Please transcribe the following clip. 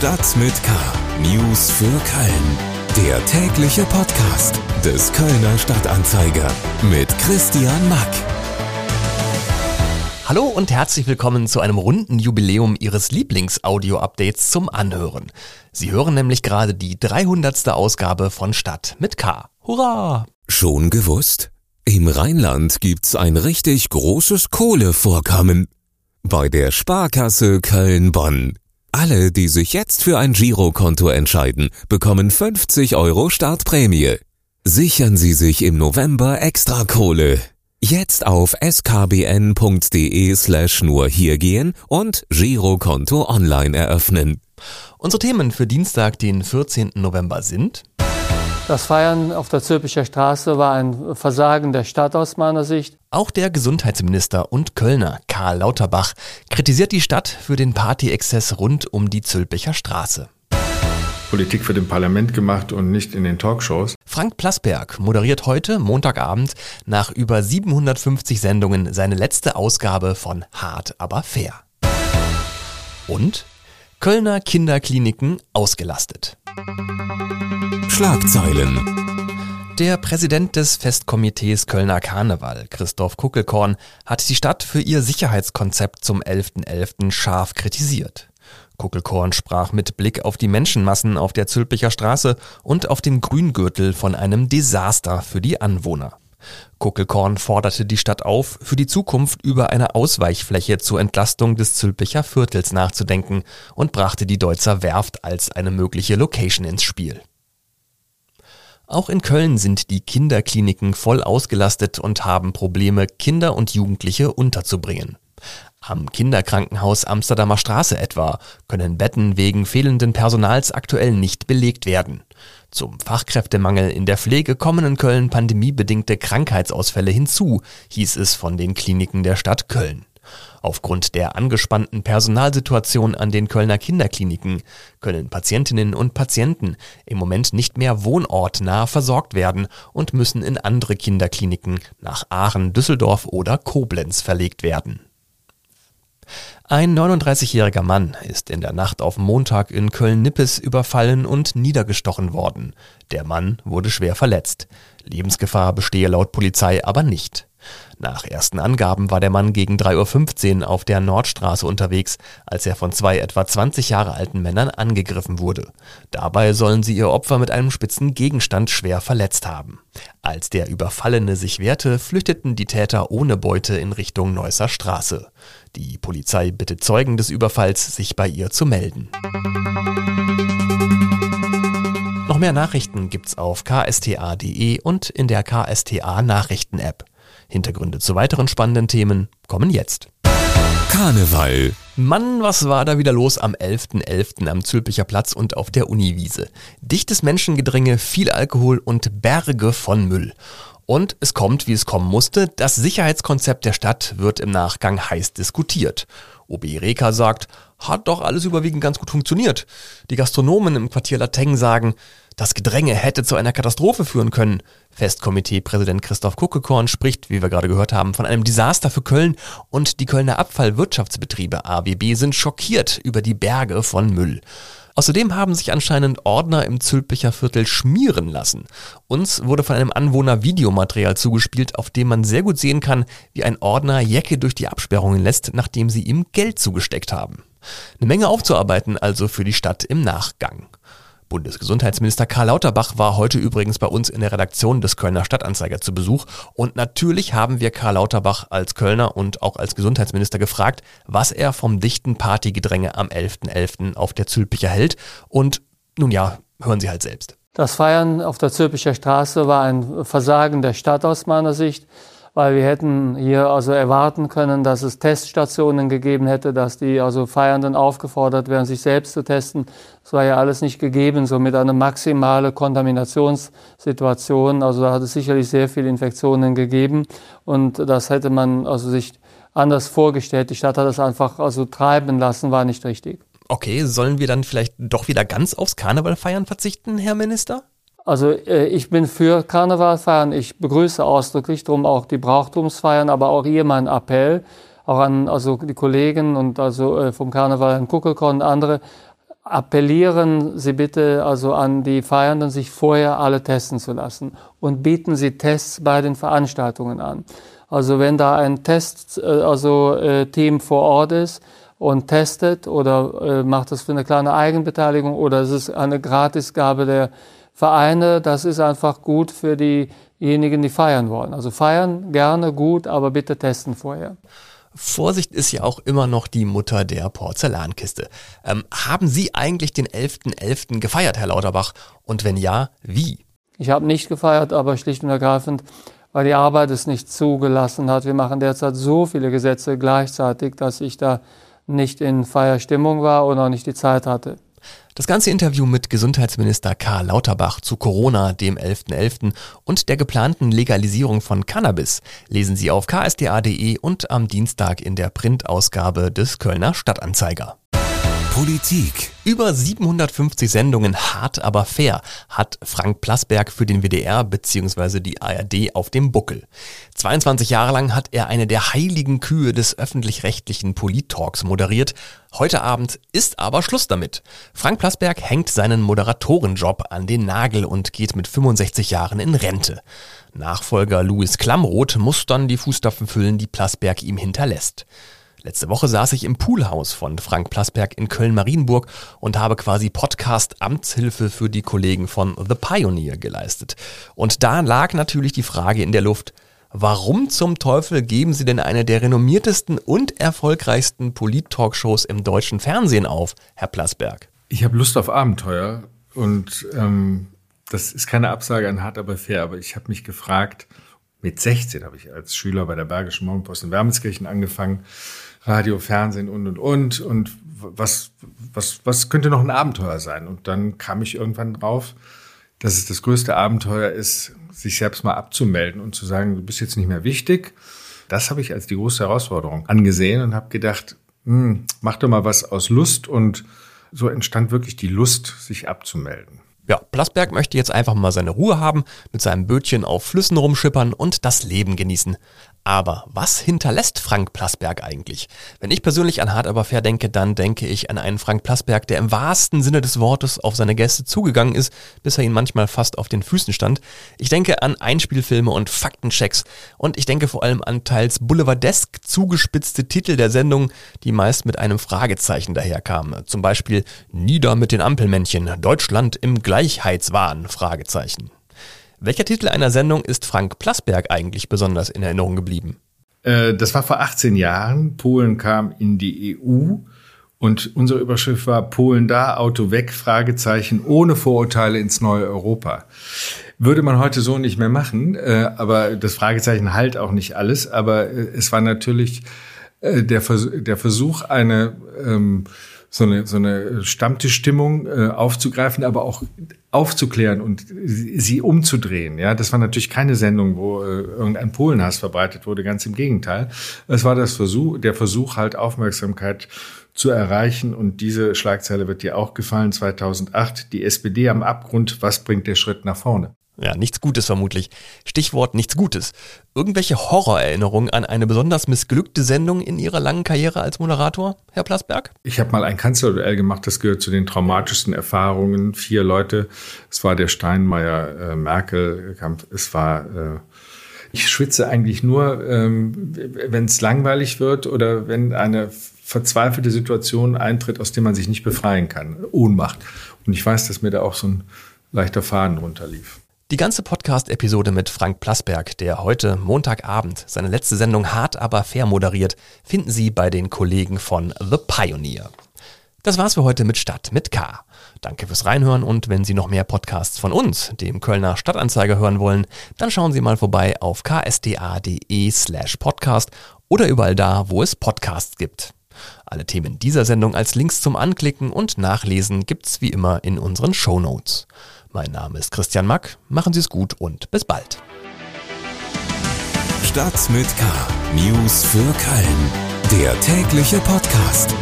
Stadt mit K. News für Köln. Der tägliche Podcast des Kölner Stadtanzeiger mit Christian Mack. Hallo und herzlich willkommen zu einem runden Jubiläum Ihres Lieblings-Audio-Updates zum Anhören. Sie hören nämlich gerade die 300. Ausgabe von Stadt mit K. Hurra! Schon gewusst? Im Rheinland gibt's ein richtig großes Kohlevorkommen. Bei der Sparkasse Köln-Bonn. Alle, die sich jetzt für ein Girokonto entscheiden, bekommen 50 Euro Startprämie. Sichern Sie sich im November extra Kohle. Jetzt auf skbn.de slash nur hier gehen und Girokonto online eröffnen. Unsere Themen für Dienstag, den 14. November sind das Feiern auf der Zülpicher Straße war ein Versagen der Stadt aus meiner Sicht. Auch der Gesundheitsminister und Kölner Karl Lauterbach kritisiert die Stadt für den Partyexzess rund um die Zülpicher Straße. Politik für den Parlament gemacht und nicht in den Talkshows. Frank Plasberg moderiert heute, Montagabend, nach über 750 Sendungen seine letzte Ausgabe von Hart aber fair. Und Kölner Kinderkliniken ausgelastet. Schlagzeilen. Der Präsident des Festkomitees Kölner Karneval, Christoph Kuckelkorn, hat die Stadt für ihr Sicherheitskonzept zum 11.11. .11. scharf kritisiert. Kuckelkorn sprach mit Blick auf die Menschenmassen auf der Zülpicher Straße und auf den Grüngürtel von einem Desaster für die Anwohner. Kuckelkorn forderte die Stadt auf, für die Zukunft über eine Ausweichfläche zur Entlastung des Zülpicher Viertels nachzudenken und brachte die Deutzer Werft als eine mögliche Location ins Spiel. Auch in Köln sind die Kinderkliniken voll ausgelastet und haben Probleme, Kinder und Jugendliche unterzubringen. Am Kinderkrankenhaus Amsterdamer Straße etwa können Betten wegen fehlenden Personals aktuell nicht belegt werden. Zum Fachkräftemangel in der Pflege kommen in Köln pandemiebedingte Krankheitsausfälle hinzu, hieß es von den Kliniken der Stadt Köln. Aufgrund der angespannten Personalsituation an den Kölner Kinderkliniken können Patientinnen und Patienten im Moment nicht mehr wohnortnah versorgt werden und müssen in andere Kinderkliniken nach Aachen, Düsseldorf oder Koblenz verlegt werden. Ein 39-jähriger Mann ist in der Nacht auf Montag in Köln-Nippes überfallen und niedergestochen worden. Der Mann wurde schwer verletzt. Lebensgefahr bestehe laut Polizei aber nicht. Nach ersten Angaben war der Mann gegen 3.15 Uhr auf der Nordstraße unterwegs, als er von zwei etwa 20 Jahre alten Männern angegriffen wurde. Dabei sollen sie ihr Opfer mit einem spitzen Gegenstand schwer verletzt haben. Als der Überfallene sich wehrte, flüchteten die Täter ohne Beute in Richtung Neusser Straße. Die Polizei bittet Zeugen des Überfalls, sich bei ihr zu melden. Noch mehr Nachrichten gibt's auf ksta.de und in der KSTA Nachrichten App. Hintergründe zu weiteren spannenden Themen kommen jetzt. Karneval. Mann, was war da wieder los am 11.11. .11. am Zülpicher Platz und auf der Uniwiese? Dichtes Menschengedränge, viel Alkohol und Berge von Müll. Und es kommt, wie es kommen musste, das Sicherheitskonzept der Stadt wird im Nachgang heiß diskutiert. OB Reka sagt, hat doch alles überwiegend ganz gut funktioniert. Die Gastronomen im Quartier Lateng sagen, das Gedränge hätte zu einer Katastrophe führen können. Festkomitee-Präsident Christoph Kuckekorn spricht, wie wir gerade gehört haben, von einem Desaster für Köln und die Kölner Abfallwirtschaftsbetriebe AWB sind schockiert über die Berge von Müll. Außerdem haben sich anscheinend Ordner im Zülpicher Viertel schmieren lassen. Uns wurde von einem Anwohner Videomaterial zugespielt, auf dem man sehr gut sehen kann, wie ein Ordner Jacke durch die Absperrungen lässt, nachdem sie ihm Geld zugesteckt haben. Eine Menge aufzuarbeiten also für die Stadt im Nachgang. Bundesgesundheitsminister Karl Lauterbach war heute übrigens bei uns in der Redaktion des Kölner Stadtanzeiger zu Besuch. Und natürlich haben wir Karl Lauterbach als Kölner und auch als Gesundheitsminister gefragt, was er vom dichten Partygedränge am 11.11. .11. auf der Zülpicher hält. Und nun ja, hören Sie halt selbst. Das Feiern auf der Zülpicher Straße war ein Versagen der Stadt aus meiner Sicht weil wir hätten hier also erwarten können, dass es Teststationen gegeben hätte, dass die also Feiernden aufgefordert werden, sich selbst zu testen. Das war ja alles nicht gegeben, so mit einer maximalen Kontaminationssituation. Also da hat es sicherlich sehr viele Infektionen gegeben und das hätte man also sich anders vorgestellt. Die Stadt hat das einfach also treiben lassen, war nicht richtig. Okay, sollen wir dann vielleicht doch wieder ganz aufs Karneval feiern verzichten, Herr Minister? Also äh, ich bin für Karnevalfeiern. Ich begrüße ausdrücklich darum auch die Brauchtumsfeiern, aber auch hier mein Appell, auch an also die Kollegen und also äh, vom Karneval, Herrn Kuckelkorn und andere, appellieren Sie bitte also an die Feiernden, sich vorher alle testen zu lassen und bieten Sie Tests bei den Veranstaltungen an. Also wenn da ein Test, äh, also Team vor Ort ist und testet oder äh, macht das für eine kleine Eigenbeteiligung oder es ist eine Gratisgabe der Vereine, das ist einfach gut für diejenigen, die feiern wollen. Also feiern gerne gut, aber bitte testen vorher. Vorsicht ist ja auch immer noch die Mutter der Porzellankiste. Ähm, haben Sie eigentlich den 11.11. .11. gefeiert, Herr Lauterbach? Und wenn ja, wie? Ich habe nicht gefeiert, aber schlicht und ergreifend, weil die Arbeit es nicht zugelassen hat. Wir machen derzeit so viele Gesetze gleichzeitig, dass ich da nicht in Feierstimmung war und auch nicht die Zeit hatte. Das ganze Interview mit Gesundheitsminister Karl Lauterbach zu Corona, dem 11.11. .11. und der geplanten Legalisierung von Cannabis lesen Sie auf ksda.de und am Dienstag in der Printausgabe des Kölner Stadtanzeiger. Politik. Über 750 Sendungen hart aber fair hat Frank Plasberg für den WDR bzw. die ARD auf dem Buckel. 22 Jahre lang hat er eine der heiligen Kühe des öffentlich-rechtlichen Polit-Talks moderiert. Heute Abend ist aber Schluss damit. Frank Plasberg hängt seinen Moderatorenjob an den Nagel und geht mit 65 Jahren in Rente. Nachfolger Louis Klamroth muss dann die Fußstapfen füllen, die Plasberg ihm hinterlässt. Letzte Woche saß ich im Poolhaus von Frank Plasberg in Köln-Marienburg und habe quasi Podcast-Amtshilfe für die Kollegen von The Pioneer geleistet. Und da lag natürlich die Frage in der Luft, warum zum Teufel geben Sie denn eine der renommiertesten und erfolgreichsten Polit-Talkshows im deutschen Fernsehen auf, Herr Plasberg? Ich habe Lust auf Abenteuer und ähm, das ist keine Absage an hart aber fair, aber ich habe mich gefragt, mit 16 habe ich als Schüler bei der Bergischen Morgenpost in Wermelskirchen angefangen Radio, Fernsehen und, und, und. Und was, was, was könnte noch ein Abenteuer sein? Und dann kam ich irgendwann drauf, dass es das größte Abenteuer ist, sich selbst mal abzumelden und zu sagen, du bist jetzt nicht mehr wichtig. Das habe ich als die große Herausforderung angesehen und habe gedacht, hm, mach doch mal was aus Lust. Und so entstand wirklich die Lust, sich abzumelden. Ja, Plasberg möchte jetzt einfach mal seine Ruhe haben, mit seinem Bötchen auf Flüssen rumschippern und das Leben genießen. Aber was hinterlässt Frank Plasberg eigentlich? Wenn ich persönlich an Hard aber fair denke, dann denke ich an einen Frank Plasberg, der im wahrsten Sinne des Wortes auf seine Gäste zugegangen ist, bis er ihn manchmal fast auf den Füßen stand. Ich denke an Einspielfilme und Faktenchecks und ich denke vor allem an teils boulevardesk zugespitzte Titel der Sendung, die meist mit einem Fragezeichen daherkamen. Zum Beispiel Nieder mit den Ampelmännchen, Deutschland im Gleichheitswahn, Fragezeichen. Welcher Titel einer Sendung ist Frank Plasberg eigentlich besonders in Erinnerung geblieben? Äh, das war vor 18 Jahren. Polen kam in die EU und unsere Überschrift war Polen da, Auto weg, Fragezeichen, ohne Vorurteile ins neue Europa. Würde man heute so nicht mehr machen, äh, aber das Fragezeichen halt auch nicht alles. Aber äh, es war natürlich der, Versuch, eine ähm, so eine, so eine Stammtischstimmung äh, aufzugreifen, aber auch aufzuklären und sie umzudrehen. Ja, das war natürlich keine Sendung, wo äh, irgendein Polenhass verbreitet wurde, ganz im Gegenteil. Es war das Versuch, der Versuch halt Aufmerksamkeit zu erreichen und diese Schlagzeile wird dir auch gefallen 2008, die SPD am Abgrund, was bringt der Schritt nach vorne? Ja, nichts Gutes vermutlich. Stichwort nichts Gutes. Irgendwelche Horrorerinnerungen an eine besonders missglückte Sendung in Ihrer langen Karriere als Moderator, Herr Plasberg? Ich habe mal ein Kanzlerduell gemacht, das gehört zu den traumatischsten Erfahrungen. Vier Leute, es war der Steinmeier-Merkel-Kampf, äh, es war... Äh, ich schwitze eigentlich nur, ähm, wenn es langweilig wird oder wenn eine verzweifelte Situation eintritt, aus der man sich nicht befreien kann. Ohnmacht. Und ich weiß, dass mir da auch so ein leichter Faden runterlief. Die ganze Podcast-Episode mit Frank Plasberg, der heute Montagabend seine letzte Sendung hart aber fair moderiert, finden Sie bei den Kollegen von The Pioneer. Das war's für heute mit Stadt mit K. Danke fürs Reinhören und wenn Sie noch mehr Podcasts von uns, dem Kölner Stadtanzeiger, hören wollen, dann schauen Sie mal vorbei auf ksda.de slash podcast oder überall da, wo es Podcasts gibt. Alle Themen dieser Sendung als Links zum Anklicken und Nachlesen gibt's wie immer in unseren Show Notes. Mein Name ist Christian Mack. Machen Sie es gut und bis bald. Stadt mit K. News für Köln. Der tägliche Podcast.